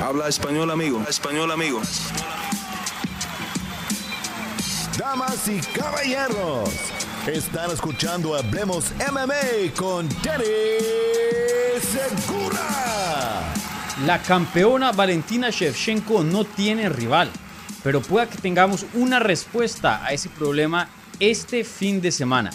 Habla español, amigo. Español, amigo. Damas y caballeros, están escuchando Hablemos MMA con Danny Segura. La campeona Valentina Shevchenko no tiene rival, pero pueda que tengamos una respuesta a ese problema este fin de semana.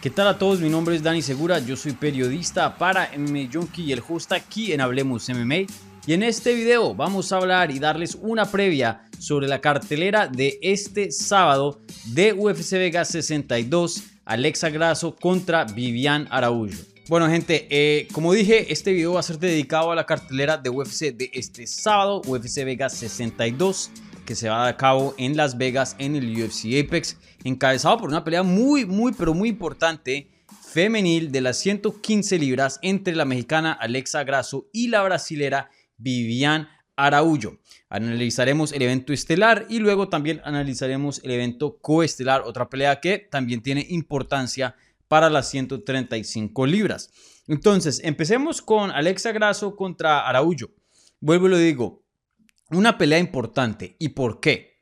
¿Qué tal a todos? Mi nombre es Dani Segura, yo soy periodista para MMA Junkie y el host aquí en Hablemos MMA y en este video vamos a hablar y darles una previa sobre la cartelera de este sábado de UFC Vegas 62, Alexa Grasso contra Vivian Araújo. Bueno gente, eh, como dije, este video va a ser dedicado a la cartelera de UFC de este sábado, UFC Vegas 62, que se va a cabo en Las Vegas en el UFC Apex, encabezado por una pelea muy, muy, pero muy importante femenil de las 115 libras entre la mexicana Alexa Grasso y la brasilera Vivian Araújo. Analizaremos el evento estelar y luego también analizaremos el evento coestelar, otra pelea que también tiene importancia para las 135 libras. Entonces, empecemos con Alexa Grasso contra Araújo. Vuelvo y lo digo, una pelea importante. ¿Y por qué?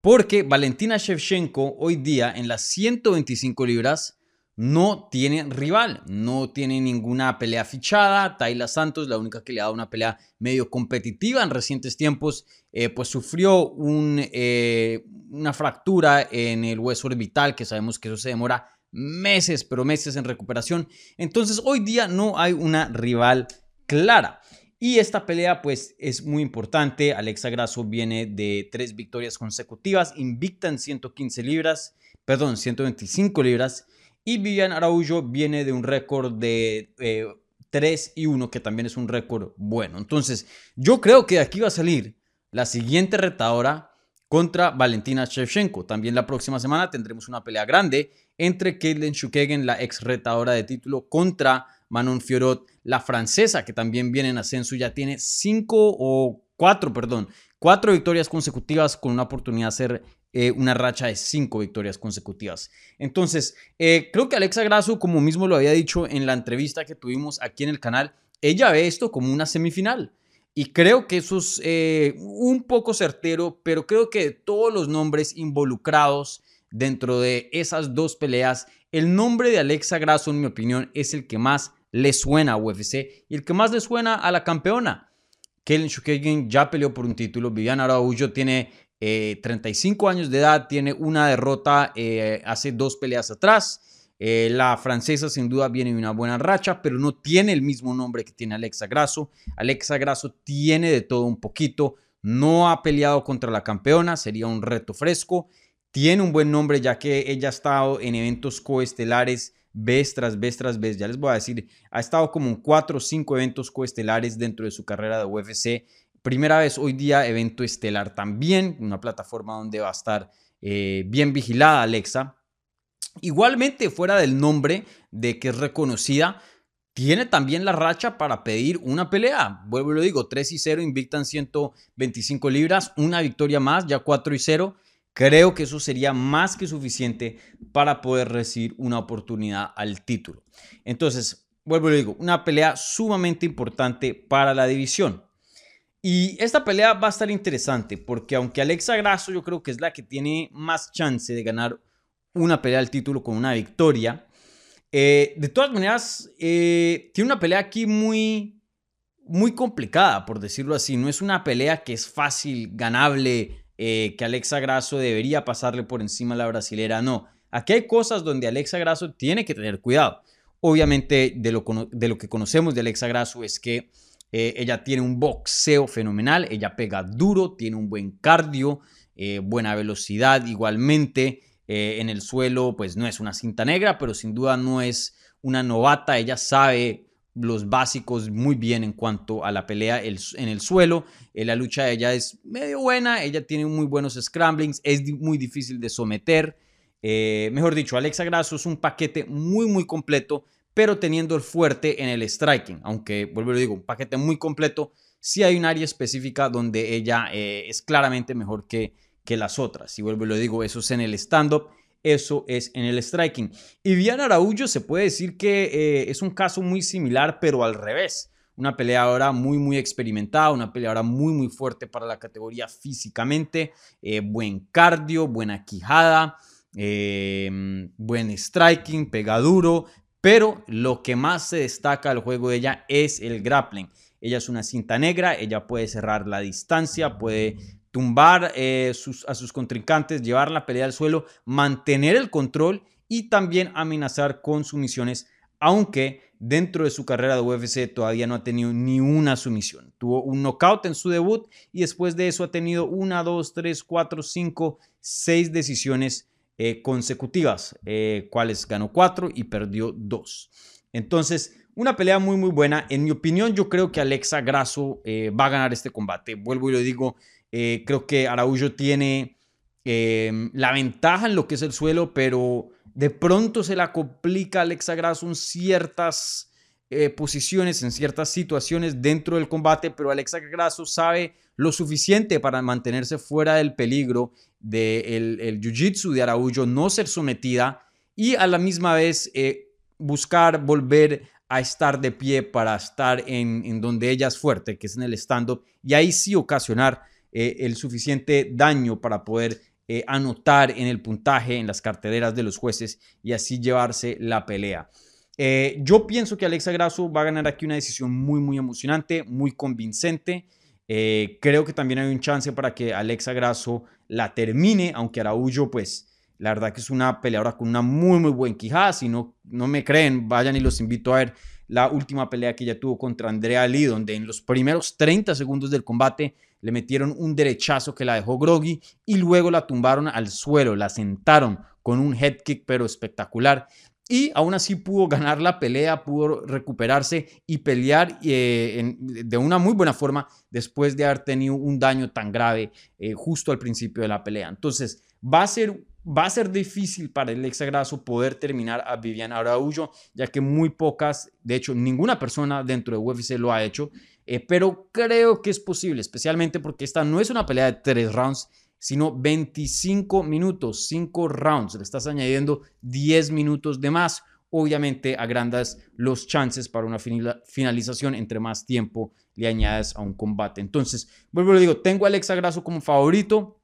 Porque Valentina Shevchenko hoy día en las 125 libras no tiene rival, no tiene ninguna pelea fichada. Tayla Santos, la única que le ha dado una pelea medio competitiva en recientes tiempos, eh, pues sufrió eh, una fractura en el hueso orbital, que sabemos que eso se demora meses, pero meses en recuperación. Entonces hoy día no hay una rival clara. Y esta pelea pues es muy importante. Alexa Grasso viene de tres victorias consecutivas, invicta en 115 libras, perdón, 125 libras. Y Vivian Araújo viene de un récord de 3 eh, y 1, que también es un récord bueno. Entonces, yo creo que de aquí va a salir la siguiente retadora contra Valentina Shevchenko. También la próxima semana tendremos una pelea grande entre Caitlin Shukegen, la ex retadora de título, contra Manon Fiorot, la francesa, que también viene en ascenso, ya tiene 5 o 4, perdón, 4 victorias consecutivas con una oportunidad de ser eh, una racha de cinco victorias consecutivas. Entonces, eh, creo que Alexa Grasso, como mismo lo había dicho en la entrevista que tuvimos aquí en el canal, ella ve esto como una semifinal. Y creo que eso es eh, un poco certero, pero creo que todos los nombres involucrados dentro de esas dos peleas, el nombre de Alexa Grasso, en mi opinión, es el que más le suena a UFC y el que más le suena a la campeona. Kellen Shukagin ya peleó por un título, Viviana Araújo tiene 35 eh, años de edad, tiene una derrota eh, hace dos peleas atrás. Eh, la francesa sin duda viene de una buena racha, pero no tiene el mismo nombre que tiene Alexa Grasso. Alexa Grasso tiene de todo un poquito, no ha peleado contra la campeona, sería un reto fresco. Tiene un buen nombre ya que ella ha estado en eventos coestelares vez tras vez tras vez. Ya les voy a decir, ha estado como en cuatro o cinco eventos coestelares dentro de su carrera de UFC Primera vez hoy día evento estelar también, una plataforma donde va a estar eh, bien vigilada Alexa. Igualmente, fuera del nombre de que es reconocida, tiene también la racha para pedir una pelea. Vuelvo y lo digo, 3 y 0, invictan 125 libras, una victoria más, ya 4 y 0. Creo que eso sería más que suficiente para poder recibir una oportunidad al título. Entonces, vuelvo lo digo, una pelea sumamente importante para la división. Y esta pelea va a estar interesante porque aunque Alexa Grasso yo creo que es la que tiene más chance de ganar una pelea al título con una victoria, eh, de todas maneras eh, tiene una pelea aquí muy, muy complicada, por decirlo así. No es una pelea que es fácil, ganable, eh, que Alexa Grasso debería pasarle por encima a la brasilera. No, aquí hay cosas donde Alexa Grasso tiene que tener cuidado. Obviamente de lo, de lo que conocemos de Alexa Grasso es que eh, ella tiene un boxeo fenomenal, ella pega duro, tiene un buen cardio, eh, buena velocidad igualmente. Eh, en el suelo, pues no es una cinta negra, pero sin duda no es una novata. Ella sabe los básicos muy bien en cuanto a la pelea en el suelo. la lucha de ella es medio buena, ella tiene muy buenos scramblings, es muy difícil de someter. mejor dicho, Alexa Grasso es un paquete muy, muy completo pero teniendo el fuerte en el striking. Aunque, vuelvo a lo digo, un paquete muy completo, sí hay un área específica donde ella eh, es claramente mejor que, que las otras. Y vuelvo y lo digo, eso es en el stand-up, eso es en el striking. Y Vivian Araújo se puede decir que eh, es un caso muy similar, pero al revés. una peleadora muy, muy experimentada, una peleadora muy, muy fuerte para la categoría físicamente, eh, buen cardio, buena quijada, buen striking, pega duro, pero lo que más se destaca del juego de ella es el grappling. Ella es una cinta negra, ella puede cerrar la distancia, puede tumbar eh, a sus contrincantes, llevar la pelea al suelo, mantener el control y también amenazar con sumisiones, aunque dentro de su carrera de UFC todavía no ha tenido ni una sumisión. Tuvo un knockout en su debut y después de eso ha tenido una, dos, tres, cuatro, cinco, seis decisiones eh, consecutivas, eh, cuales ganó cuatro y perdió dos. Entonces, una pelea muy, muy buena. En mi opinión, yo creo que Alexa Grasso eh, va a ganar este combate. Vuelvo y lo digo, creo que Araújo tiene la ventaja en lo que es el suelo, pero de pronto se la complica Alexa Grasso en ciertas posiciones, en ciertas situaciones dentro del combate, pero Alexa Grasso sabe lo suficiente para mantenerse fuera del peligro del el jiu-jitsu de Araújo, no ser sometida y a la misma vez eh, buscar volver a estar de pie para estar en, donde ella es fuerte, que es en el stand-up, y ahí sí ocasionar eh, el suficiente daño para poder eh, anotar en el puntaje, en las carteleras de los jueces y así llevarse la pelea. Yo pienso que Alexa Grasso va a ganar aquí una decisión muy, muy emocionante, muy convincente. Eh, creo que también hay un chance para que Alexa Grasso la termine, aunque Araújo, pues, la verdad que es una peleadora con una muy, muy buen quijada. Si no, no me creen, vayan y los invito a ver la última pelea que ella tuvo contra Andrea Lee, donde en los primeros 30 segundos del combate le metieron un derechazo que la dejó groggy y luego la tumbaron al suelo, la sentaron con un head kick pero espectacular. Y aún así pudo ganar la pelea, pudo recuperarse y pelear eh, de una muy buena forma después de haber tenido un daño tan grave eh, justo al principio de la pelea. Entonces, va a ser va a ser difícil para el exagraso poder terminar a Vivian Araújo, ya que muy pocas, de hecho ninguna persona dentro de UFC lo ha hecho, eh, pero creo que es posible, especialmente porque esta no es una pelea de tres rounds, sino 25 minutos, 5 rounds, le estás añadiendo 10 minutos de más, obviamente agrandas los chances para una finalización. Entre más tiempo le añades a un combate. Entonces, vuelvo lo digo, tengo a Alexa Grasso como favorito,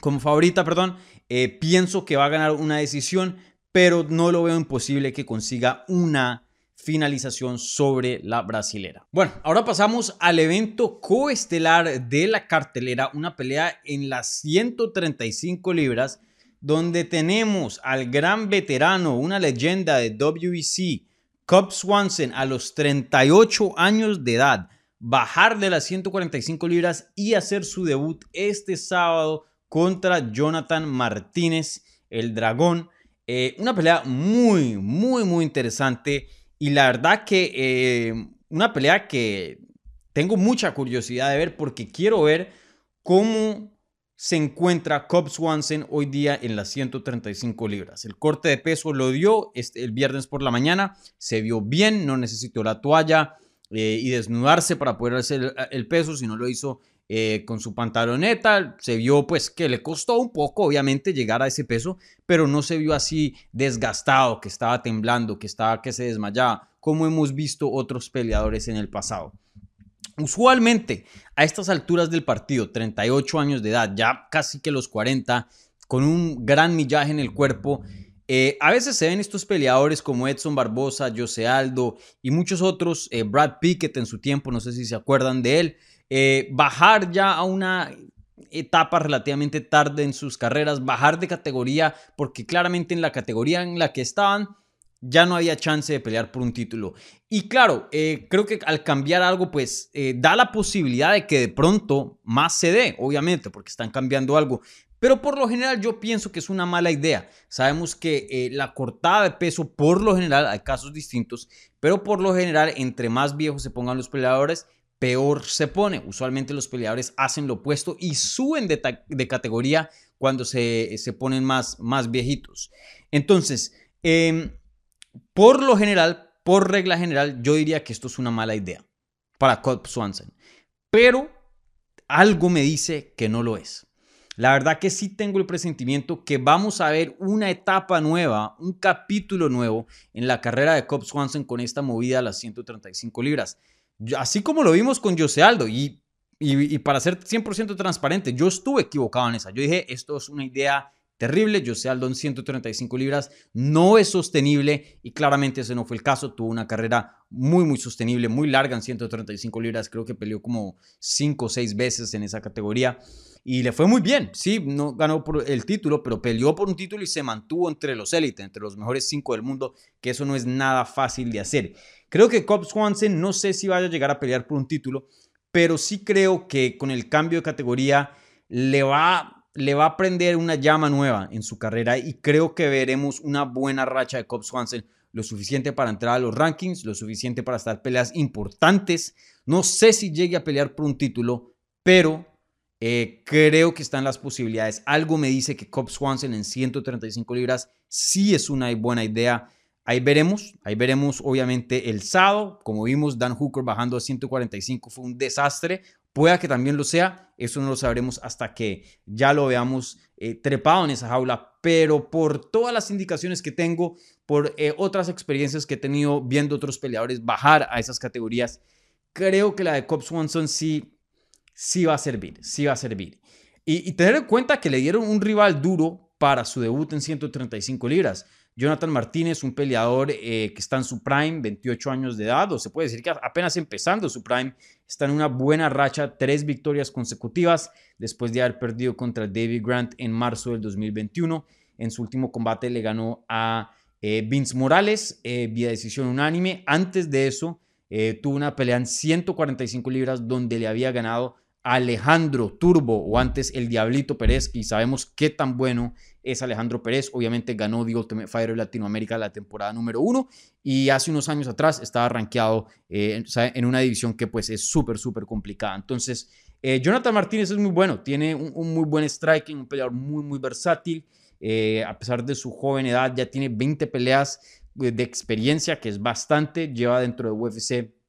como favorita, perdón, eh, pienso que va a ganar una decisión, pero no lo veo imposible que consiga una finalización sobre la brasilera. Bueno, ahora pasamos al evento coestelar de la cartelera, una pelea en las 135 libras, donde tenemos al gran veterano, una leyenda de WEC, Cobb Swanson, a los 38 años de edad, bajar de las 145 libras y hacer su debut este sábado contra Jonathan Martínez, el dragón. Eh, una pelea muy, muy, muy interesante. Y la verdad que eh, una pelea que tengo mucha curiosidad de ver porque quiero ver cómo se encuentra Cobb Swanson hoy día en las 135 libras. El corte de peso lo dio el viernes por la mañana, se vio bien, no necesitó la toalla eh, y desnudarse para poder hacer el, peso, si no lo hizo eh, con su pantaloneta. Se vio pues que le costó un poco obviamente llegar a ese peso, pero no se vio así desgastado, que estaba temblando, que estaba que se desmayaba, como hemos visto otros peleadores en el pasado. Usualmente a estas alturas del partido, 38 años de edad, ya casi que los 40, con un gran millaje en el cuerpo, eh, a veces se ven estos peleadores como Edson Barbosa, Jose Aldo y muchos otros, eh, Brad Pickett en su tiempo, no sé si se acuerdan de él, eh, bajar ya a una etapa relativamente tarde en sus carreras, bajar de categoría, porque claramente en la categoría en la que estaban ya no había chance de pelear por un título. Y claro, eh, creo que al cambiar algo, pues eh, da la posibilidad de que de pronto más se dé, obviamente, porque están cambiando algo. Pero por lo general yo pienso que es una mala idea. Sabemos que la cortada de peso, por lo general, hay casos distintos, pero por lo general, entre más viejos se pongan los peleadores, peor se pone. Usualmente los peleadores hacen lo opuesto y suben de, categoría cuando se, ponen más, más viejitos. Entonces, em, por lo general, por regla general, yo diría que esto es una mala idea para Cobb Swanson. Pero algo me dice que no lo es. La verdad que sí tengo el presentimiento que vamos a ver una etapa nueva, un capítulo nuevo en la carrera de Cobb Swanson con esta movida a las 135 libras. Así como lo vimos con Jose Aldo, y, y, y para ser 100% transparente, yo estuve equivocado en esa. Yo dije, esto es una idea terrible. José Aldo en 135 libras no es sostenible y claramente ese no fue el caso. Tuvo una carrera muy, muy sostenible, muy larga en 135 libras. Creo que peleó como 5 o 6 veces en esa categoría y le fue muy bien. Sí, no ganó por el título, pero peleó por un título y se mantuvo entre los élites, entre los mejores 5 del mundo, que eso no es nada fácil de hacer. Creo que Cobb Swanson no sé si vaya a llegar a pelear por un título, pero sí creo que con el cambio de categoría le va le va a prender una llama nueva en su carrera y creo que veremos una buena racha de Cobb Swanson, lo suficiente para entrar a los rankings, lo suficiente para estar peleas importantes. No sé si llegue a pelear por un título, pero eh, creo que están las posibilidades. Algo me dice que Cobb Swanson en 135 libras sí es una buena idea. Ahí veremos, ahí veremos obviamente el sábado, como vimos Dan Hooker bajando a 145 fue un desastre, Pueda que también lo sea, eso no lo sabremos hasta que ya lo veamos eh, trepado en esa jaula, pero por todas las indicaciones que tengo, por eh, otras experiencias que he tenido viendo otros peleadores bajar a esas categorías, creo que la de Cobb Swanson sí, sí va a servir, sí va a servir. Y, tener en cuenta que le dieron un rival duro para su debut en 135 libras. Jonathan Martínez, un peleador eh, que está en su prime, 28 años de edad, o se puede decir que apenas empezando su prime, está en una buena racha, tres victorias consecutivas después de haber perdido contra David Grant en marzo del 2021. En su último combate le ganó a eh, Vince Morales eh, vía decisión unánime. Antes de eso, tuvo una pelea en 145 libras donde le había ganado Alejandro Turbo o antes el Diablito Pérez y sabemos qué tan bueno es Alejandro Pérez. Obviamente ganó The Ultimate Fighter Latinoamérica la temporada número uno y hace unos años atrás estaba rankeado eh, en una división que pues es súper, súper complicada. Entonces, eh, Jonathan Martínez es muy bueno, tiene un, muy buen striking, un peleador muy, muy versátil. Eh, a pesar de su joven edad, ya tiene 20 peleas de experiencia, que es bastante. Lleva dentro de UFC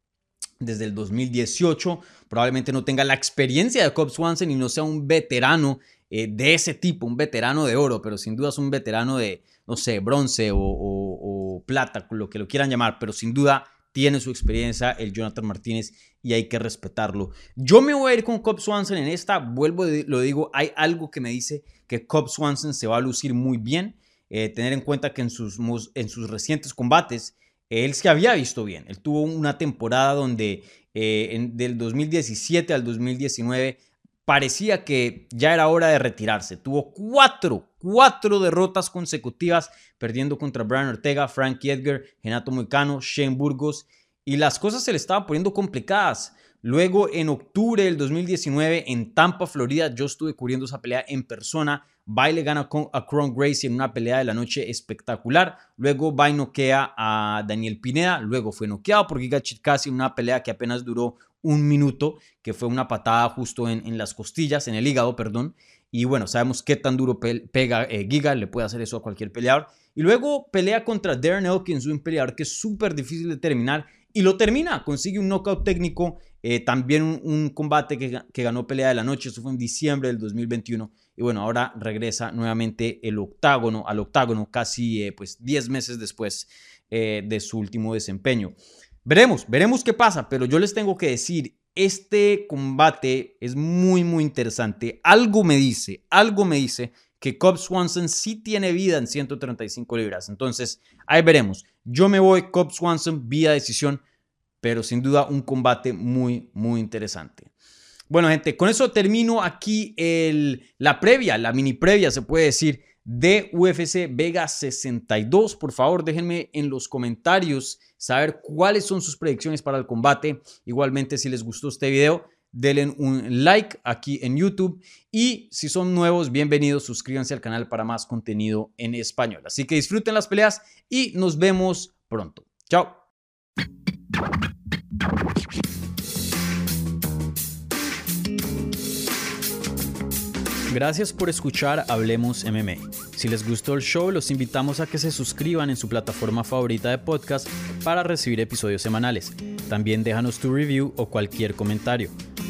desde el 2018. Probablemente no tenga la experiencia de Cobb Swanson y no sea un veterano eh, de ese tipo, un veterano de oro, pero sin duda es un veterano de, no sé, bronce o, plata, lo que lo quieran llamar, pero sin duda tiene su experiencia el Jonathan Martínez y hay que respetarlo. Yo me voy a ir con Cobb Swanson en esta, vuelvo, lo digo, hay algo que me dice que Cobb Swanson se va a lucir muy bien. Eh, tener en cuenta que en sus, en sus recientes combates él se había visto bien. Él tuvo una temporada donde eh, del 2017 al 2019 parecía que ya era hora de retirarse. Tuvo cuatro, cuatro derrotas consecutivas, perdiendo contra Brian Ortega, Frank Edgar, Renato Moicano, Shane Burgos, y las cosas se le estaban poniendo complicadas. Luego, en octubre del 2019, en Tampa, Florida, yo estuve cubriendo esa pelea en persona. Baile gana a Cron Gracie en una pelea de la noche espectacular. Luego va noquea a Daniel Pineda. Luego fue noqueado por Giga Chikasi en una pelea que apenas duró un minuto, que fue una patada justo en, las costillas, en el hígado, perdón. Y bueno, sabemos qué tan duro pega eh, Giga, le puede hacer eso a cualquier peleador. Y luego pelea contra Darren Elkins, un peleador que es súper difícil de terminar y lo termina, consigue un knockout técnico, eh, también un, combate que, ganó pelea de la noche, eso fue en diciembre del 2021 y bueno, ahora regresa nuevamente el octágono, al octágono casi eh, pues 10 meses después eh, de su último desempeño. Veremos, veremos qué pasa, pero yo les tengo que decir, este combate es muy muy interesante, algo me dice, algo me dice que Cobb Swanson sí tiene vida en 135 libras. Entonces, ahí veremos. Yo me voy Cobb Swanson vía decisión, pero sin duda un combate muy, muy interesante. Bueno, gente, con eso termino aquí el, la previa, la mini previa, se puede decir, de UFC Vega 62. Por favor, déjenme en los comentarios saber cuáles son sus predicciones para el combate. Igualmente, si les gustó este video, denle un like aquí en YouTube y si son nuevos, bienvenidos, suscríbanse al canal para más contenido en español. Así que disfruten las peleas y nos vemos pronto. Chao. Gracias por escuchar Hablemos MMA. Si les gustó el show, los invitamos a que se suscriban en su plataforma favorita de podcast para recibir episodios semanales. También déjanos tu review o cualquier comentario.